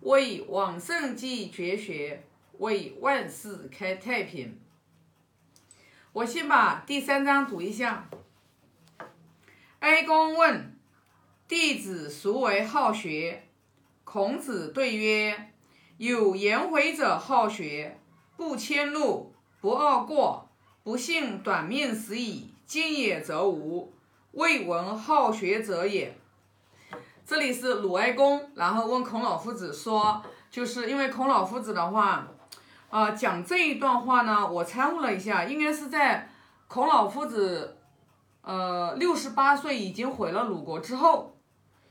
为往圣继绝学，为万世开太平。我先把第三章读一下。哀公问弟子孰为好学？孔子对曰：有颜回者好学，不迁怒，不贰过，不幸短命死矣。今也则无，未闻好学者也。这里是鲁哀公，然后问孔老夫子说，就是因为孔老夫子的话，啊，讲这一段话呢，我参悟了一下，应该是在孔老夫子，呃，六十八岁已经毁了鲁国之后，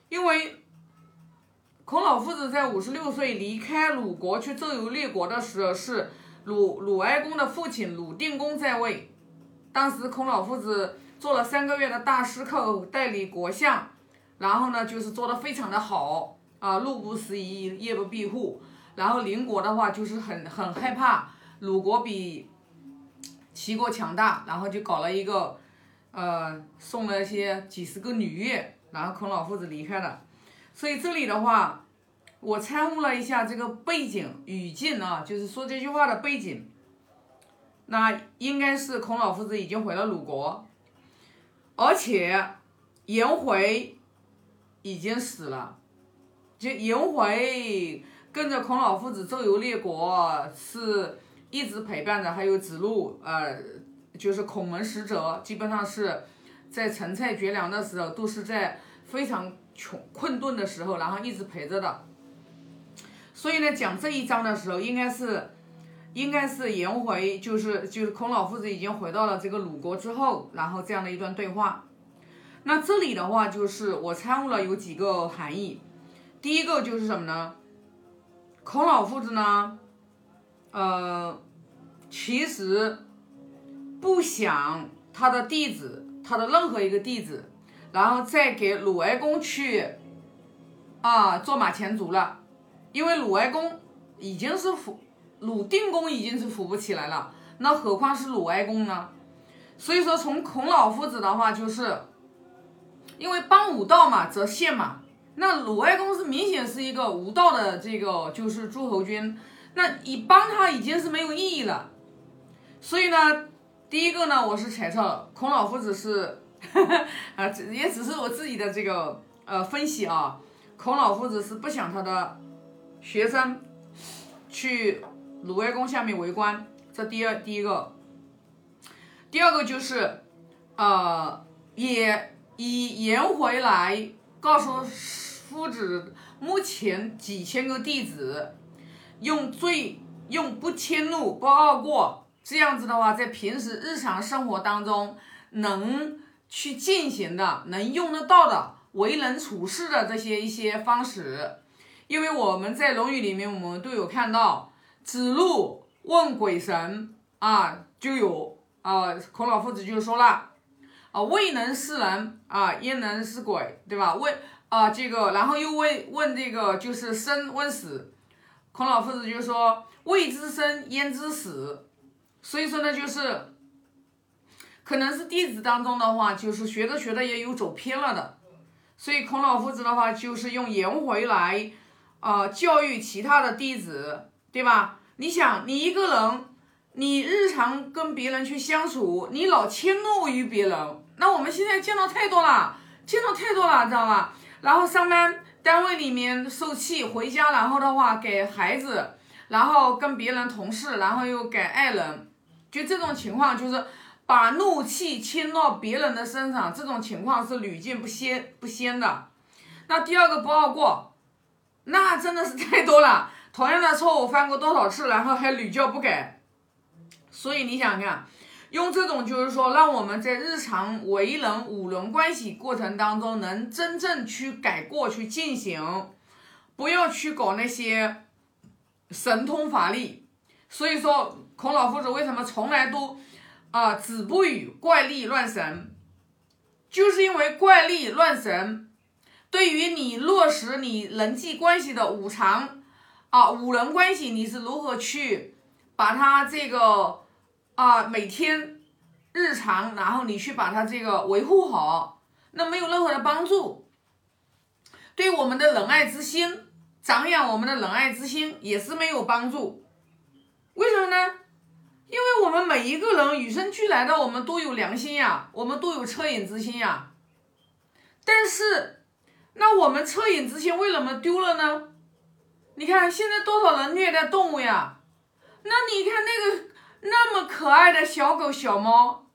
因为。孔老夫子在五十六岁离开鲁国去周游列国的时候，是鲁鲁哀公的父亲鲁定公在位。当时孔老夫子做了三个月的大司寇，代理国相，然后呢，就是做的非常的好啊，路不拾遗，夜不闭户。然后邻国的话就是很很害怕鲁国比齐国强大，然后就搞了一个，呃，送了些几十个女乐，然后孔老夫子离开了。所以这里的话，我参悟了一下这个背景语境啊，就是说这句话的背景。那应该是孔老夫子已经回了鲁国，而且颜回已经死了。就颜回跟着孔老夫子周游列国，是一直陪伴着，还有子路，呃，就是孔门使者，基本上是在陈蔡绝粮的时候，都是在非常。穷困顿的时候，然后一直陪着的，所以呢，讲这一章的时候，应该是，应该是颜回，就是就是孔老夫子已经回到了这个鲁国之后，然后这样的一段对话。那这里的话，就是我参悟了有几个含义。第一个就是什么呢？孔老夫子呢，呃，其实不想他的弟子，他的任何一个弟子。然后再给鲁哀公去，啊，做马前卒了，因为鲁哀公已经是扶，鲁定公已经是扶不起来了，那何况是鲁哀公呢？所以说，从孔老夫子的话，就是因为帮武道嘛，则献嘛。那鲁哀公是明显是一个无道的这个就是诸侯君，那你帮他已经是没有意义了。所以呢，第一个呢，我是猜测孔老夫子是。啊，也只是我自己的这个呃分析啊。孔老夫子是不想他的学生去鲁哀公下面为官，这第二第一个。第二个就是呃，也以颜回来告诉夫子，目前几千个弟子用最用不迁怒不贰过这样子的话，在平时日常生活当中能。去进行的能用得到的为人处事的这些一些方式，因为我们在《论语》里面，我们都有看到子路问鬼神啊，就有啊，孔老夫子就说了啊，未能是人啊，焉能是鬼，对吧？问啊，这个，然后又问问这个就是生问死，孔老夫子就说未知生焉知死，所以说呢，就是。可能是弟子当中的话，就是学着学着也有走偏了的，所以孔老夫子的话就是用颜回来，啊教育其他的弟子，对吧？你想，你一个人，你日常跟别人去相处，你老迁怒于别人，那我们现在见到太多了，见到太多了，知道吧？然后上班单位里面受气，回家然后的话给孩子，然后跟别人同事，然后又给爱人，就这种情况就是。把怒气倾到别人的身上，这种情况是屡见不鲜不鲜的。那第二个不好过，那真的是太多了。同样的错误犯过多少次，然后还屡教不改。所以你想看，用这种就是说，让我们在日常为人五伦关系过程当中，能真正去改过去进行，不要去搞那些神通法力。所以说，孔老夫子为什么从来都？啊，子不语怪力乱神，就是因为怪力乱神，对于你落实你人际关系的五常啊，五人关系，你是如何去把它这个啊每天日常，然后你去把它这个维护好，那没有任何的帮助。对我们的仁爱之心长养我们的仁爱之心也是没有帮助。为什么呢？因为我们每一个人与生俱来的，我们都有良心呀，我们都有恻隐之心呀。但是，那我们恻隐之心为什么丢了呢？你看现在多少人虐待动物呀？那你看那个那么可爱的小狗小猫，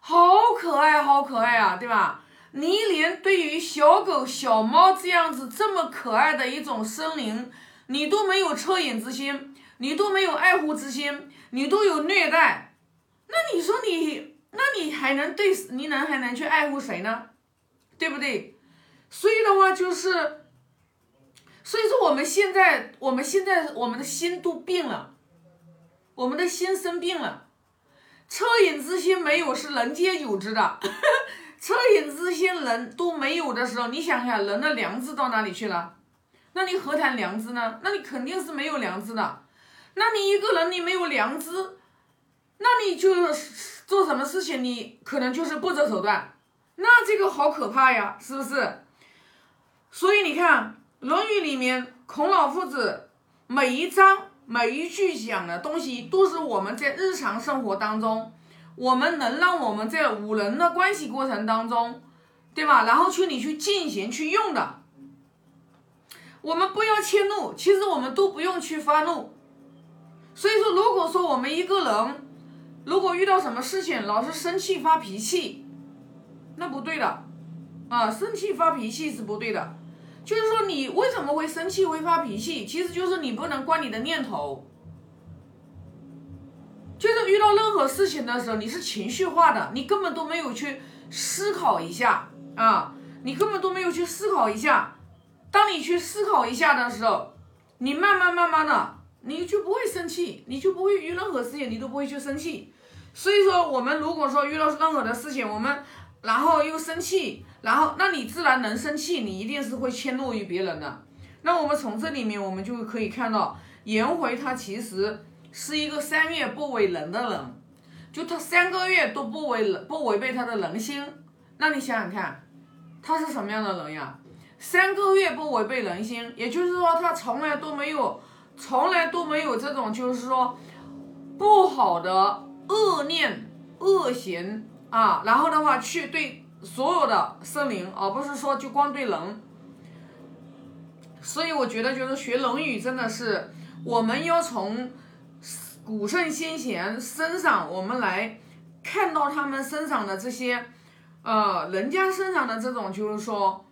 好可爱好可爱啊，对吧？你连对于小狗小猫这样子这么可爱的一种生灵，你都没有恻隐之心，你都没有爱护之心，你都有虐待，那你说你，那你还能对，你能还能去爱护谁呢？对不对？所以的话就是。所以说，我们现在，我们现在，我们的心都病了，我们的心生病了。恻隐之心没有是人皆有之的，恻隐之心人都没有的时候，你想想，人的良知到哪里去了？那你何谈良知呢？那你肯定是没有良知的。那你一个人，你没有良知，那你就做什么事情，你可能就是不择手段。那这个好可怕呀，是不是？所以你看。《论语》里面，孔老夫子每一章每一句讲的东西，都是我们在日常生活当中，我们能让我们在五人的关系过程当中，对吧？然后去你去进行去用的。我们不要迁怒，其实我们都不用去发怒。所以说，如果说我们一个人，如果遇到什么事情老是生气发脾气，那不对的，啊，生气发脾气是不对的。就是说，你为什么会生气、会发脾气？其实就是你不能关你的念头。就是遇到任何事情的时候，你是情绪化的，你根本都没有去思考一下啊！你根本都没有去思考一下。当你去思考一下的时候，你慢慢慢慢的，你就不会生气，你就不会遇任何事情，你都不会去生气。所以说，我们如果说遇到任何的事情，我们然后又生气。然后，那你自然能生气，你一定是会迁怒于别人的。那我们从这里面，我们就可以看到，颜回他其实是一个三月不为人的人，就他三个月都不违人不违背他的人心。那你想想看，他是什么样的人呀？三个月不违背人心，也就是说他从来都没有，从来都没有这种就是说不好的恶念、恶行啊。然后的话去对。所有的生灵，而不是说就光对人。所以我觉得，就是学《论语》真的是我们要从古圣先贤身上，我们来看到他们身上的这些，呃，人家身上的这种就是说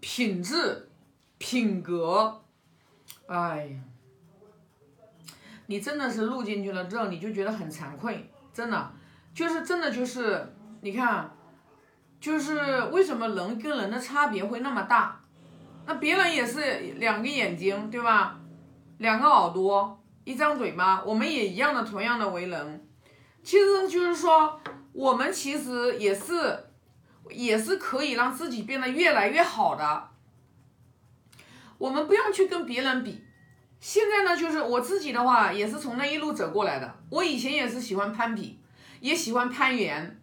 品质、品格。哎呀，你真的是录进去了之后，你就觉得很惭愧，真的，就是真的就是你看。就是为什么人跟人的差别会那么大？那别人也是两个眼睛，对吧？两个耳朵，一张嘴巴，我们也一样的，同样的为人。其实就是说，我们其实也是，也是可以让自己变得越来越好的。我们不要去跟别人比。现在呢，就是我自己的话，也是从那一路走过来的。我以前也是喜欢攀比，也喜欢攀援。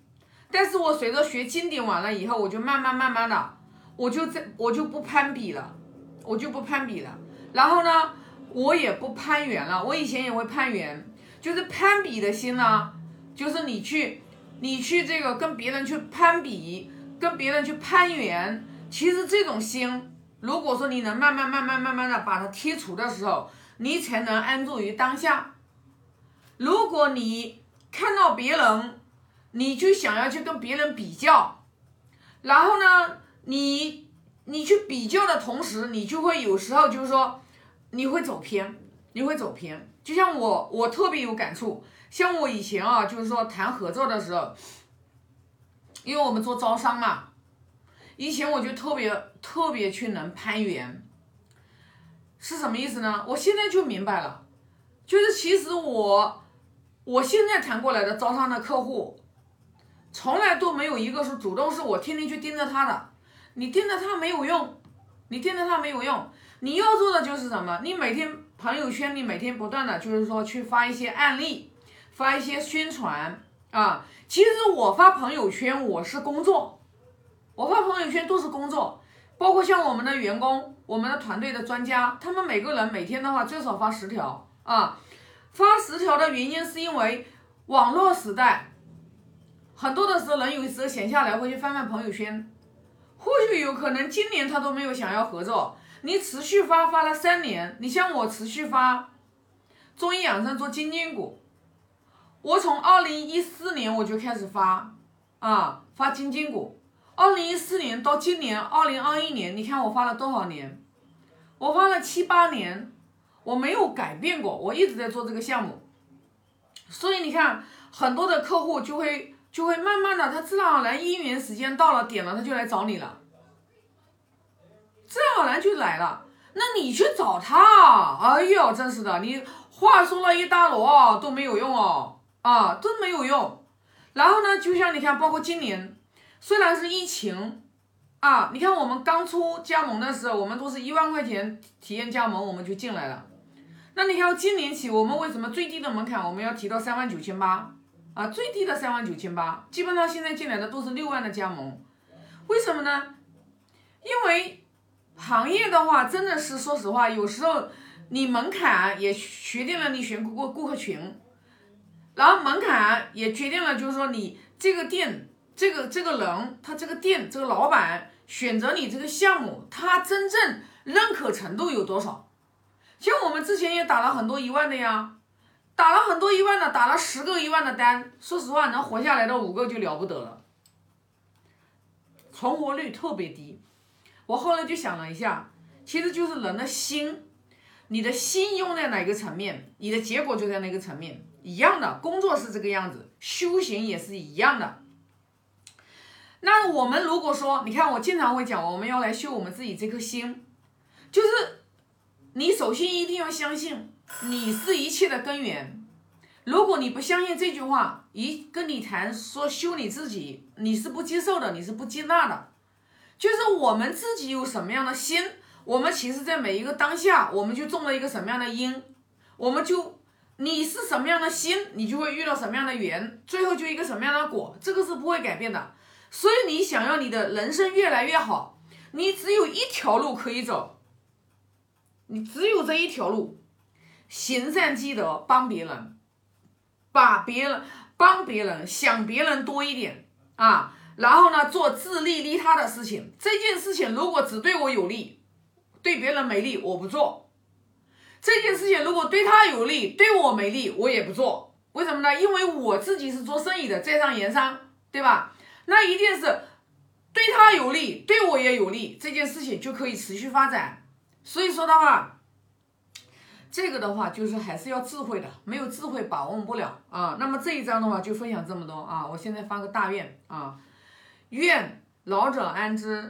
但是我随着学经典完了以后，我就慢慢慢慢的，我就在我就不攀比了，我就不攀比了。然后呢，我也不攀援了。我以前也会攀援，就是攀比的心呢，就是你去，你去这个跟别人去攀比，跟别人去攀援。其实这种心，如果说你能慢慢慢慢慢慢的把它剔除的时候，你才能安住于当下。如果你看到别人，你就想要去跟别人比较，然后呢，你你去比较的同时，你就会有时候就是说，你会走偏，你会走偏。就像我，我特别有感触。像我以前啊，就是说谈合作的时候，因为我们做招商嘛，以前我就特别特别去能攀援，是什么意思呢？我现在就明白了，就是其实我我现在谈过来的招商的客户。从来都没有一个是主动，是我天天去盯着他的。你盯着他没有用，你盯着他没有用。你要做的就是什么？你每天朋友圈，你每天不断的就是说去发一些案例，发一些宣传啊。其实我发朋友圈，我是工作，我发朋友圈都是工作。包括像我们的员工、我们的团队的专家，他们每个人每天的话最少发十条啊。发十条的原因是因为网络时代，很多的时候人有时候闲下来会去翻翻朋友圈，或许有可能今年他都没有想要合作，你持续发发了三年，你像我持续发中医养生做金筋骨，我从二零一四年我就开始发啊发金筋骨，二零一四年到今年二零二一年，你看我发了多少年？我发了七八年。我没有改变过，我一直在做这个项目，所以你看，很多的客户就会就会慢慢的，他自然而然姻缘时间到了，点了他就来找你了，自然而然就来了。那你去找他，哎呦，真是的，你话说了一大摞都没有用哦，啊，都没有用。然后呢，就像你看，包括今年，虽然是疫情。啊，你看我们刚出加盟的时候，我们都是一万块钱体验加盟，我们就进来了。那你看今年起，我们为什么最低的门槛我们要提到三万九千八啊？最低的三万九千八，基本上现在进来的都是六万的加盟，为什么呢？因为行业的话，真的是说实话，有时候你门槛也决定了你选顾顾客群，然后门槛也决定了，就是说你这个店，这个这个人，他这个店这个老板选择你这个项目，他真正认可程度有多少？像我们之前也打了很多一万的呀，打了很多一万的，打了十个一万的单，说实话，能活下来的五个就了不得了，存活率特别低。我后来就想了一下，其实就是人的心，你的心用在哪个层面，你的结果就在那个层面。一样的工作是这个样子，修行也是一样的。那我们如果说，你看我经常会讲，我们要来修我们自己这颗心，就是。你首先一定要相信，你是一切的根源。如果你不相信这句话，一跟你谈说修你自己，你是不接受的，你是不接纳的。就是我们自己有什么样的心，我们其实在每一个当下，我们就种了一个什么样的因，我们就你是什么样的心，你就会遇到什么样的缘，最后就一个什么样的果，这个是不会改变的。所以你想要你的人生越来越好，你只有一条路可以走。你只有这一条路，行善积德，帮别人，把别人帮别人，想别人多一点啊，然后呢，做自利利他的事情。这件事情如果只对我有利，对别人没利，我不做。这件事情如果对他有利，对我没利，我也不做。为什么呢？因为我自己是做生意的，在上盐商，对吧？那一定是对他有利，对我也有利，这件事情就可以持续发展。所以说的话，这个的话就是还是要智慧的，没有智慧把握不了啊。那么这一章的话就分享这么多啊。我现在发个大愿啊，愿老者安之，